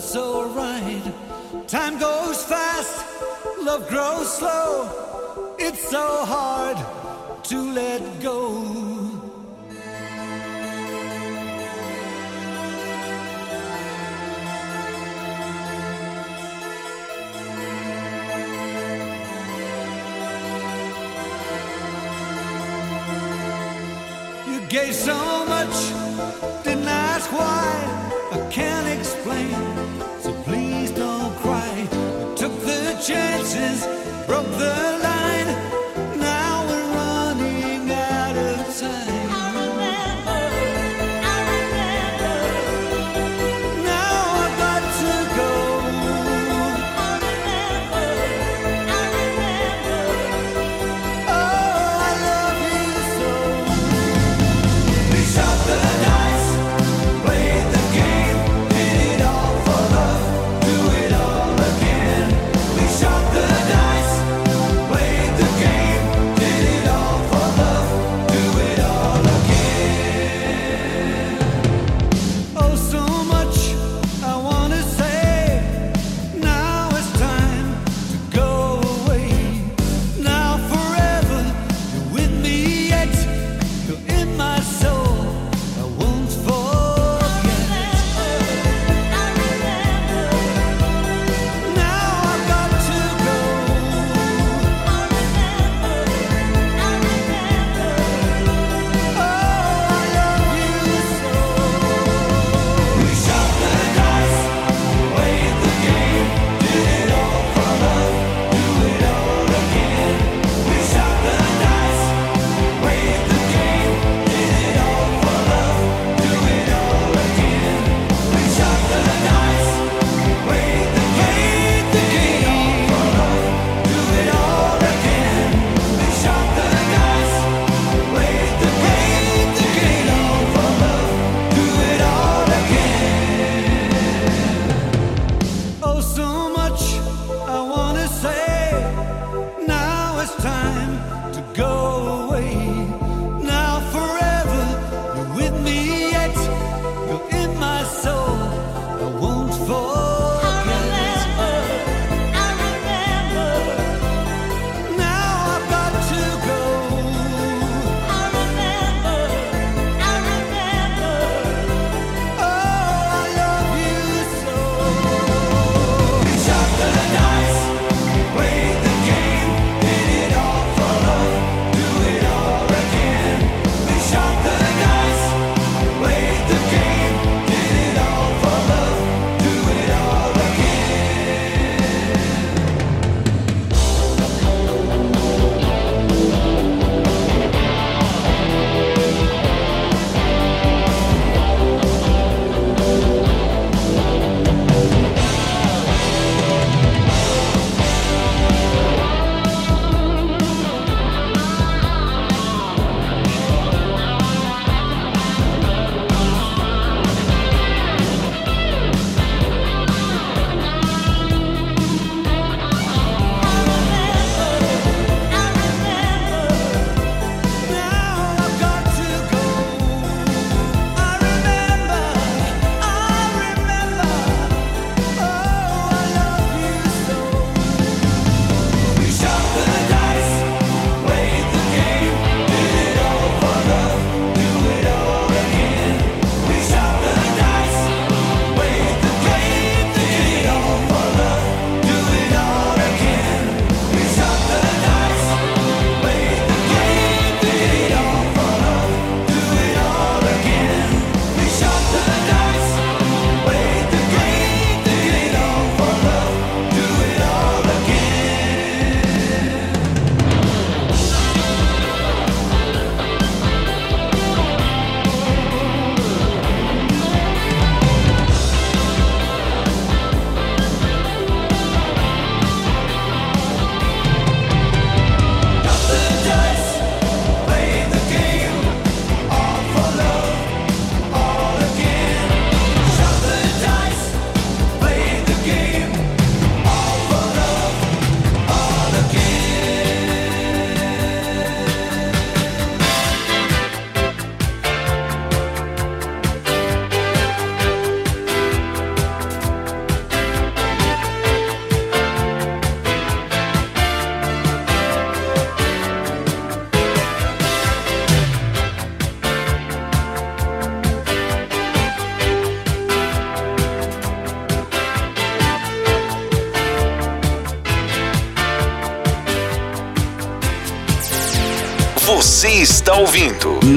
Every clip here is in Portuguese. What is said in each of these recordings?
Felt so right. Time goes fast, love grows slow. It's so hard to let go. You gave so much, didn't ask why. I can't explain, chances,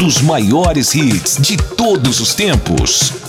dos maiores hits de todos os tempos.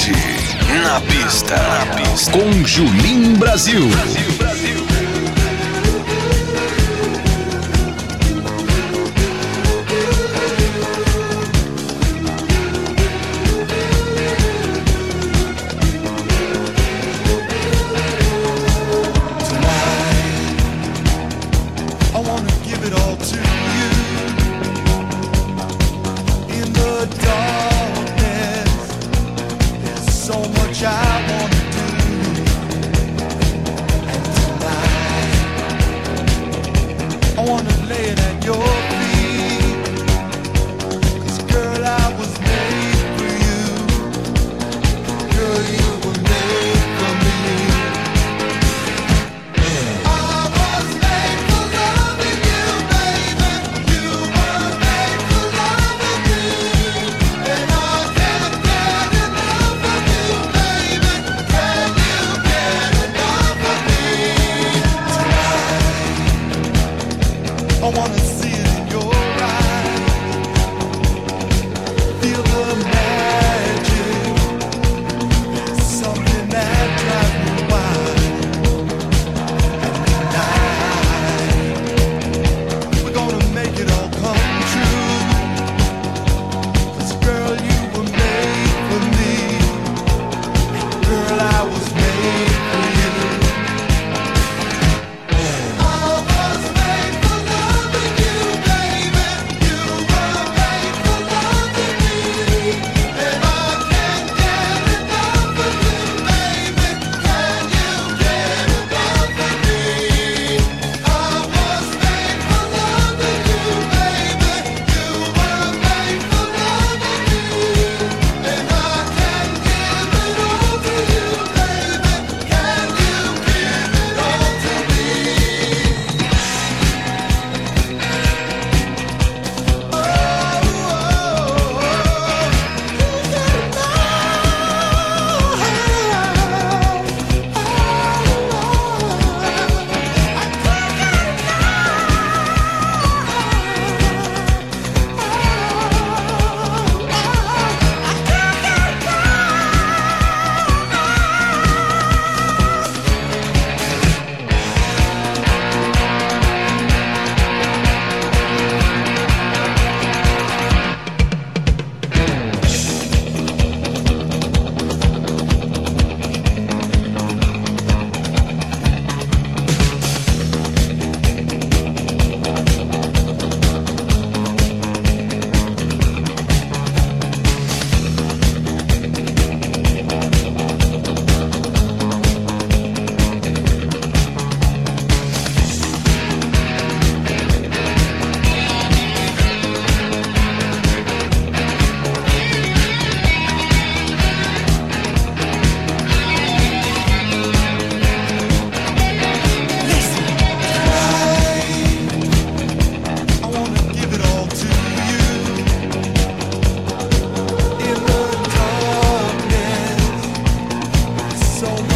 Hoje, na pista, na pista. com Julim Brasil. Brasil, Brasil. so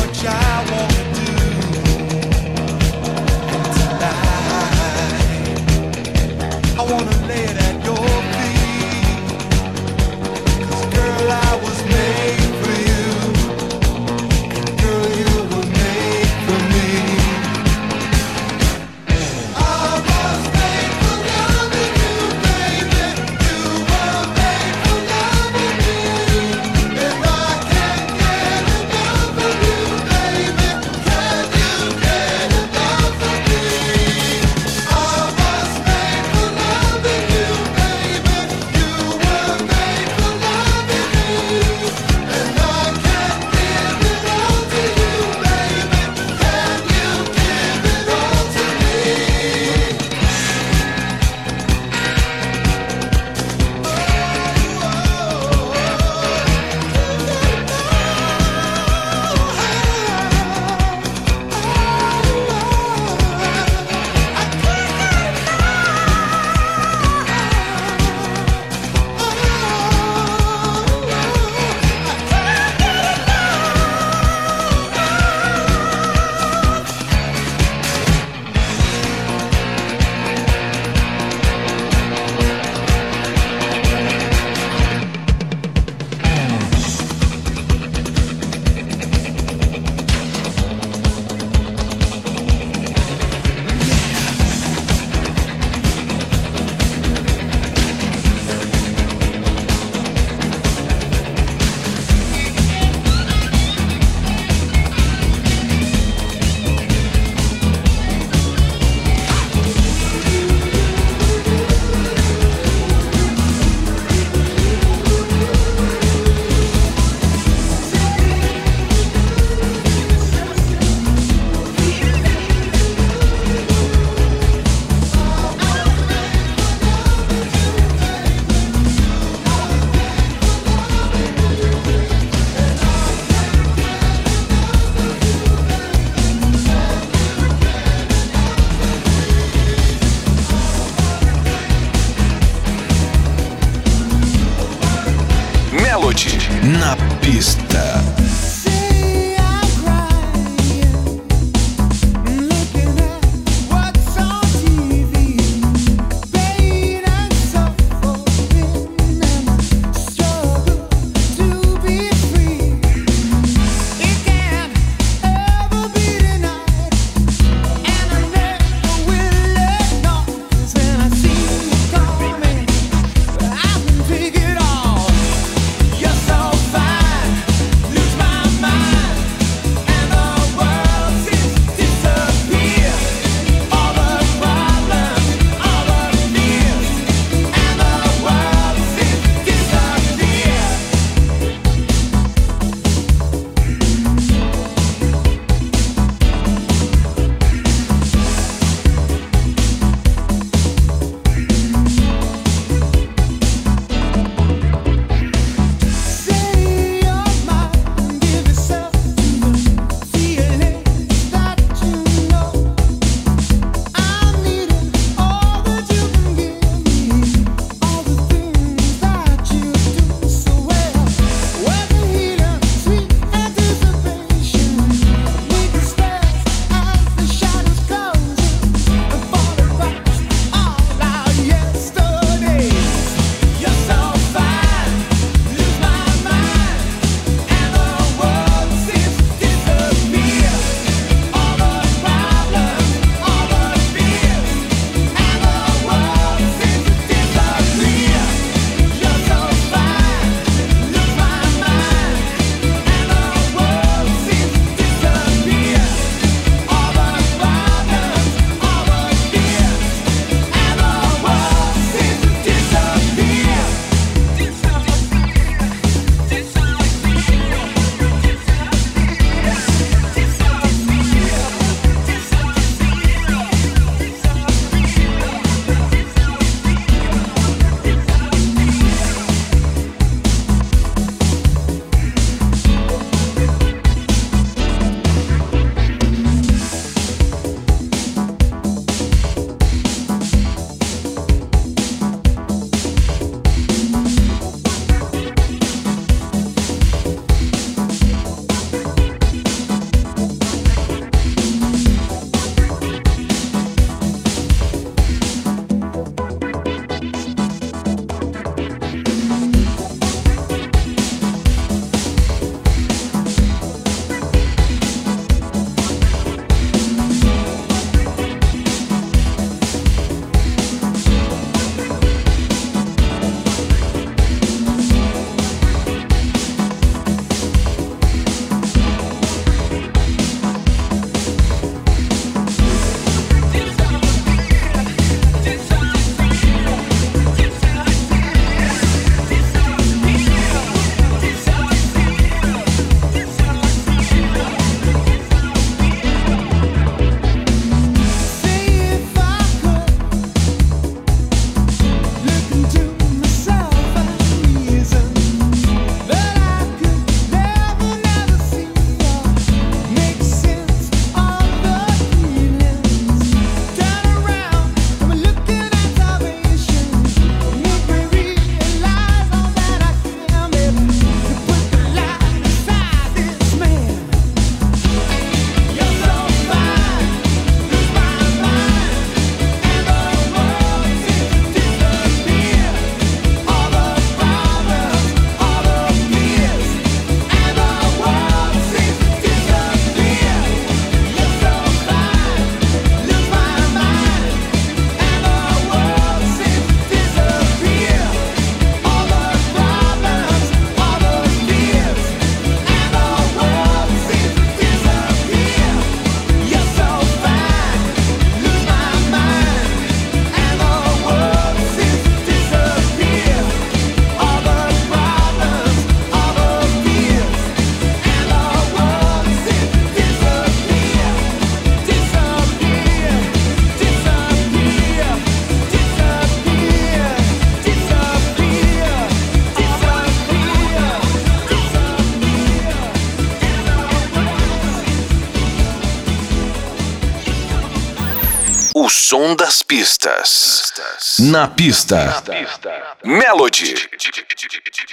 O som das pistas. Na pista. Pista. Melody.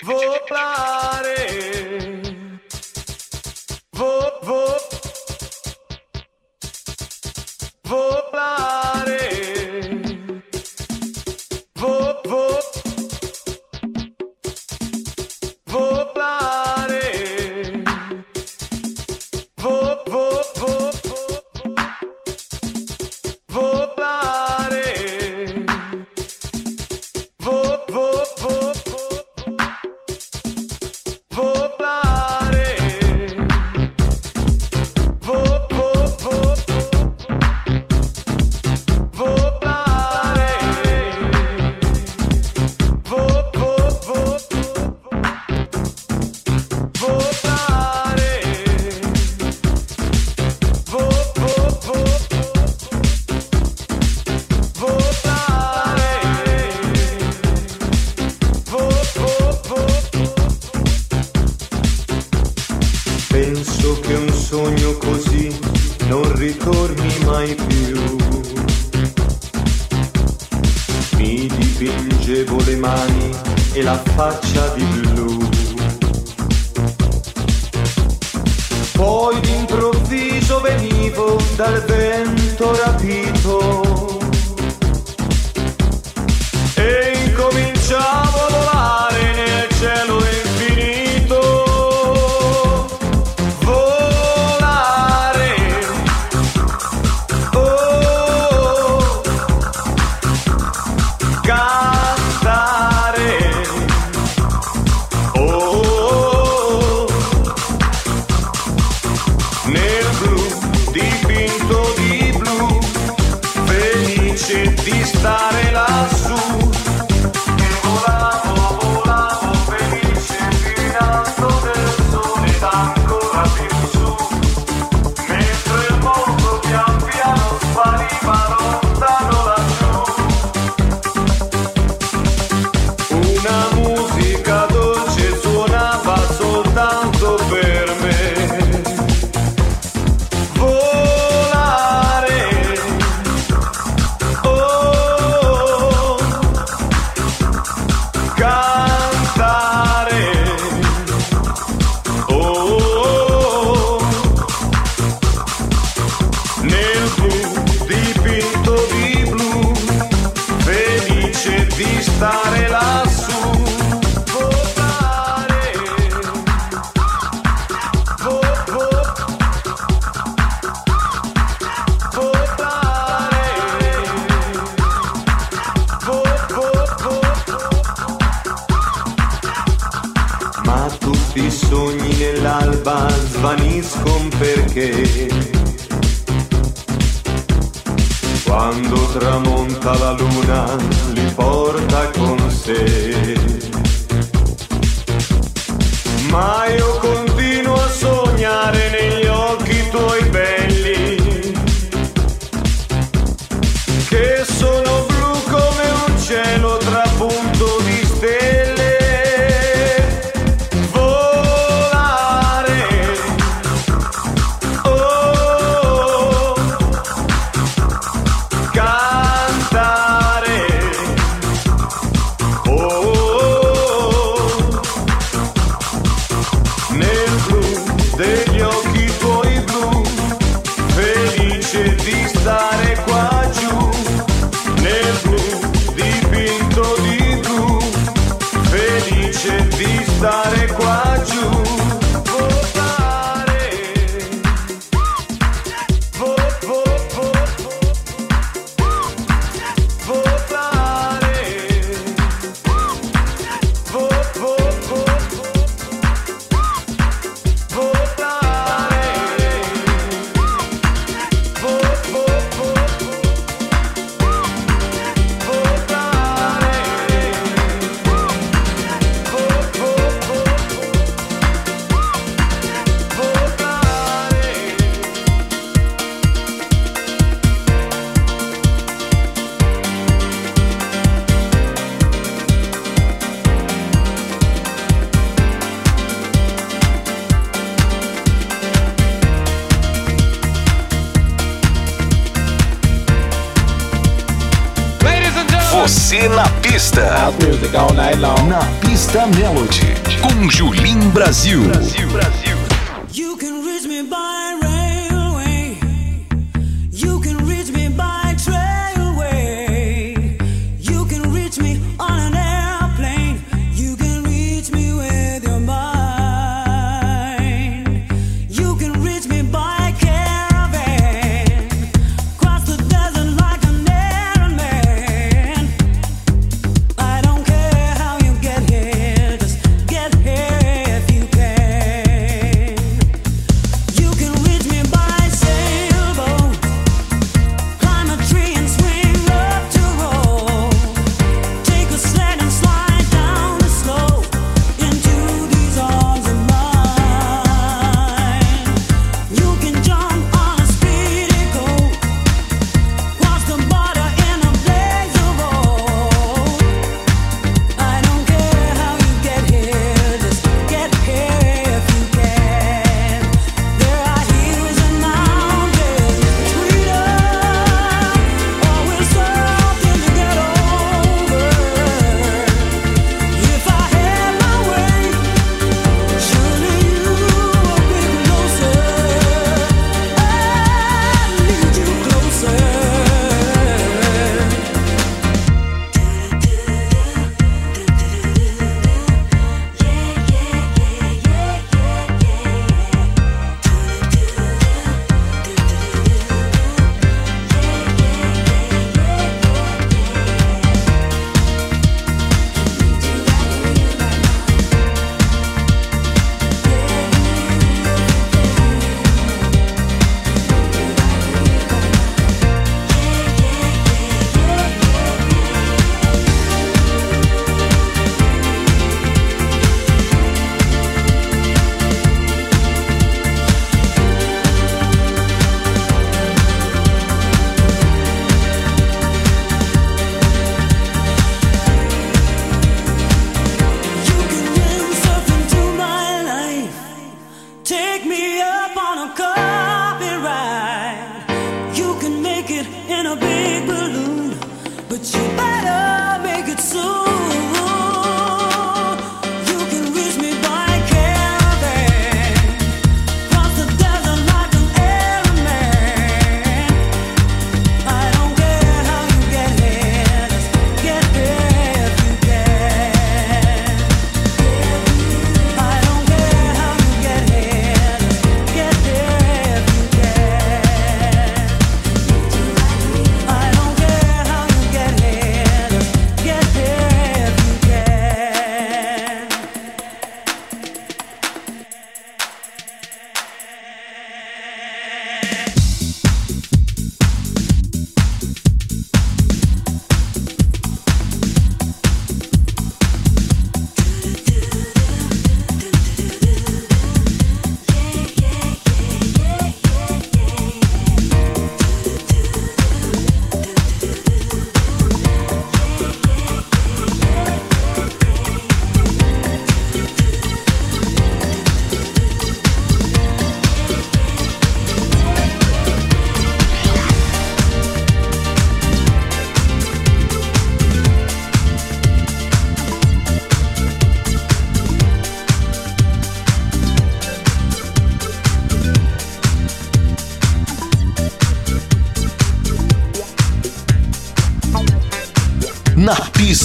Vou pra. Vou, vou. Vou pra.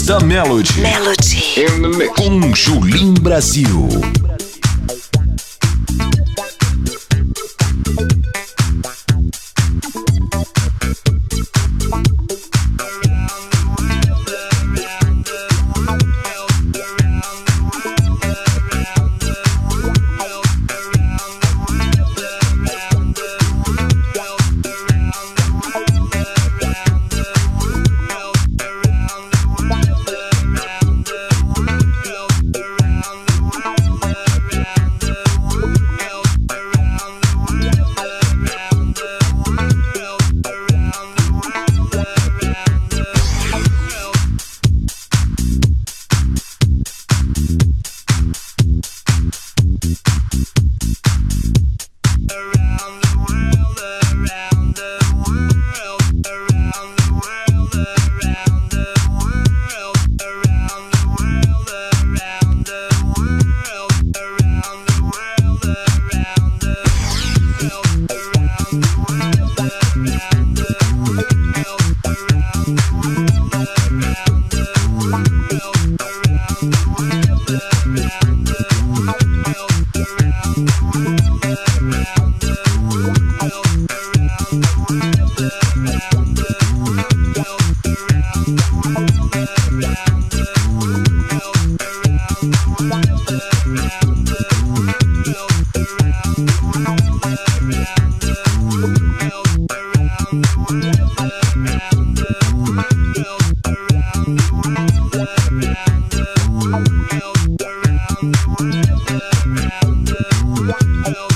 Pista Melody. Melody. In the mix. Com Julim Brasil. one.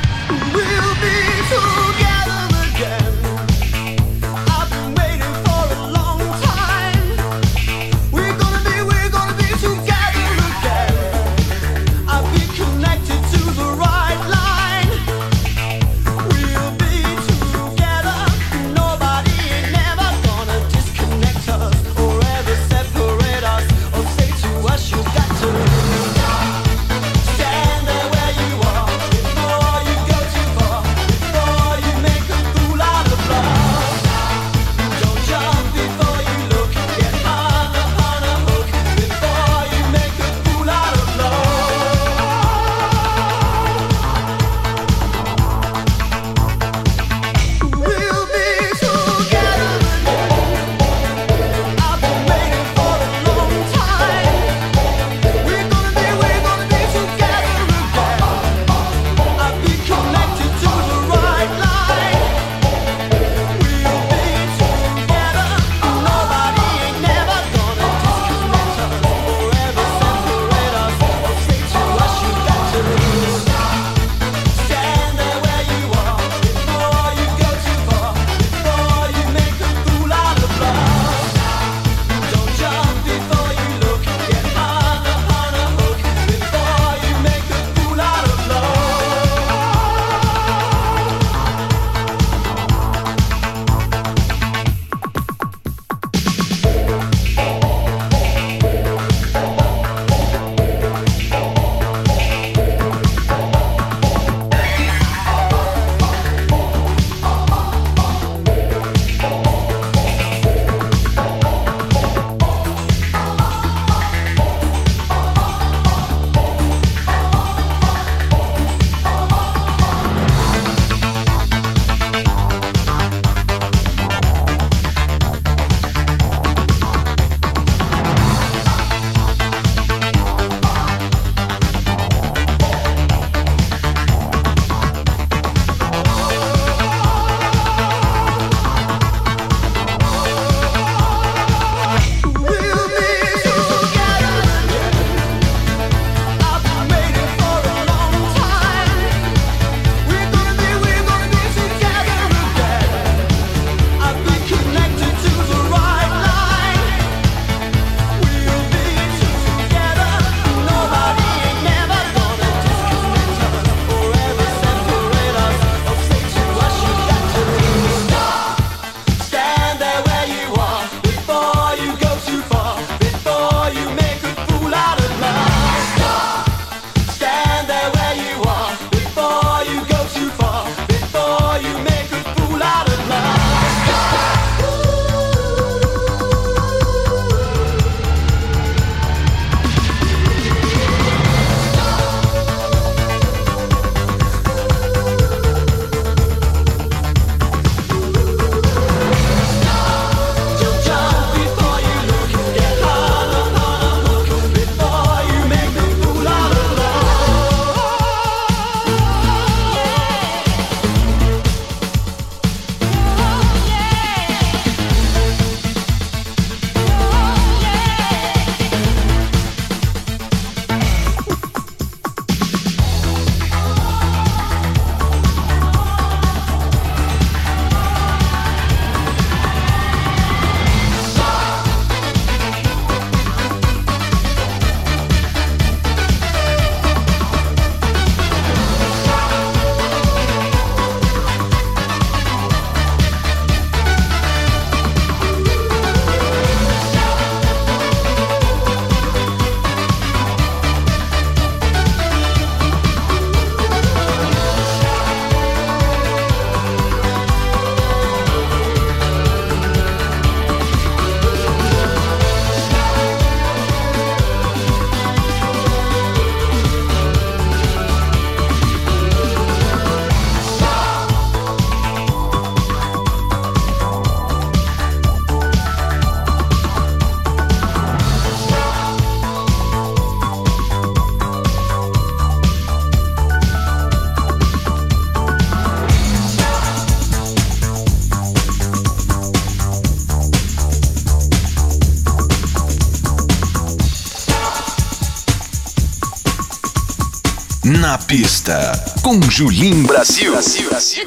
Na pista, com Julim Brasil. Brasil, Brasil.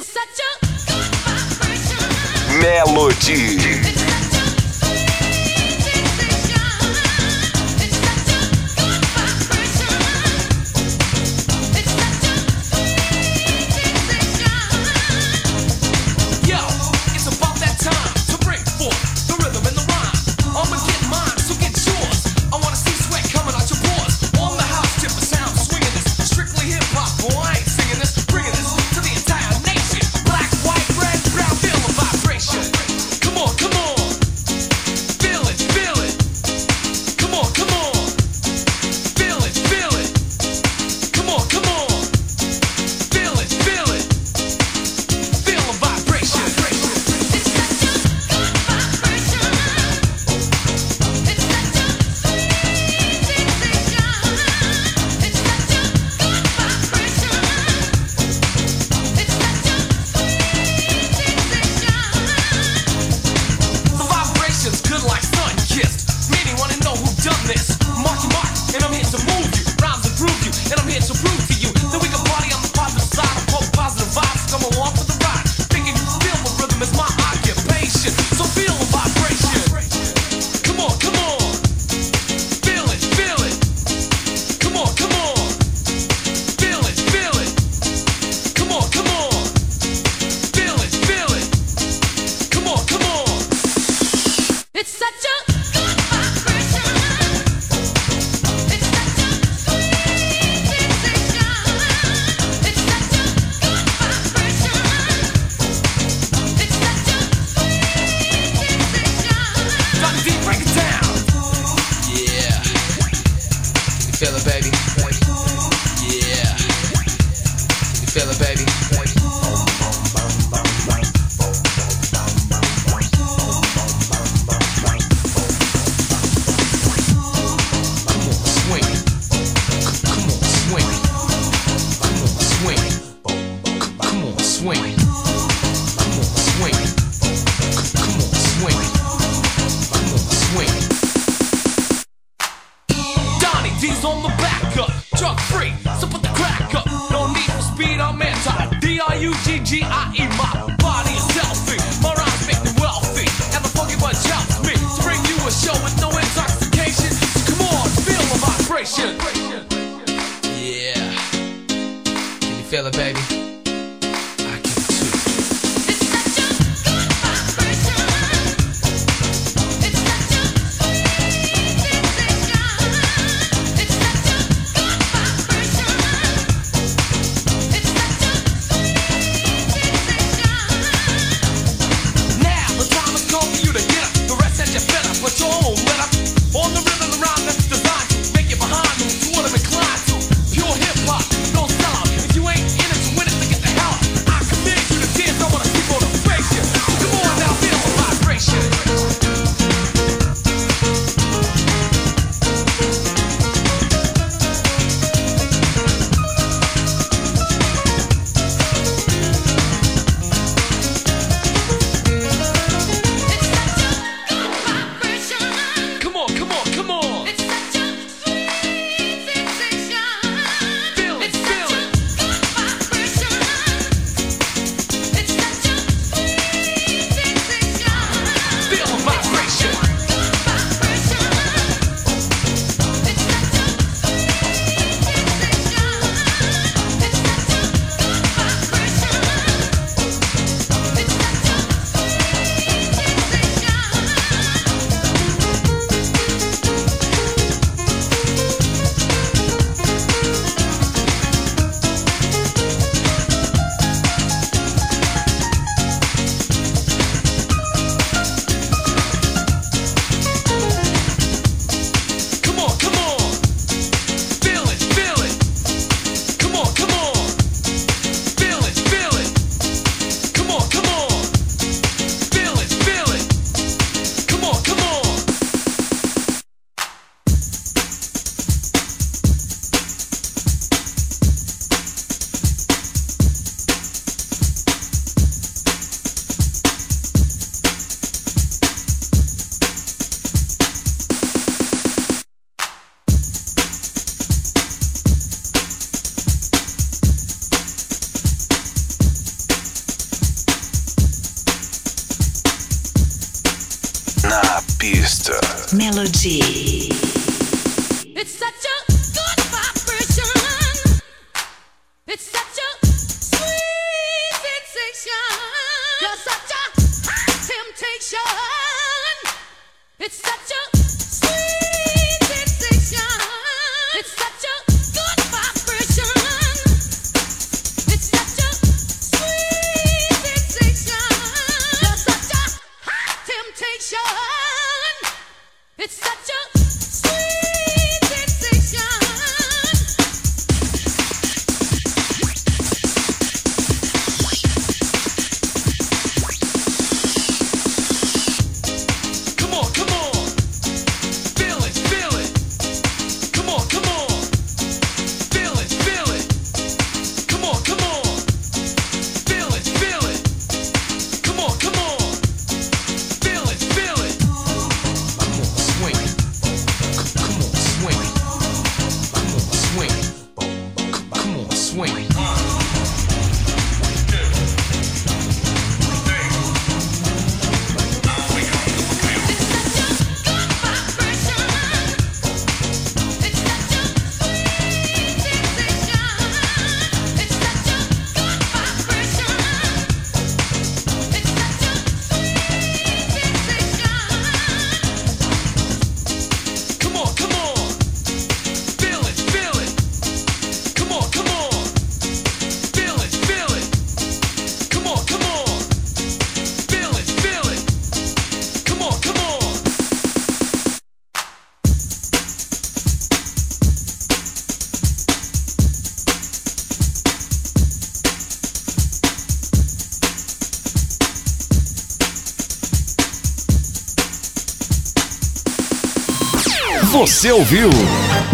Você ouviu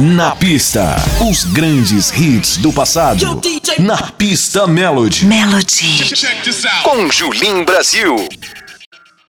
Na Pista, os grandes hits do passado. Na Pista Melody. Melody. Com Julin Brasil.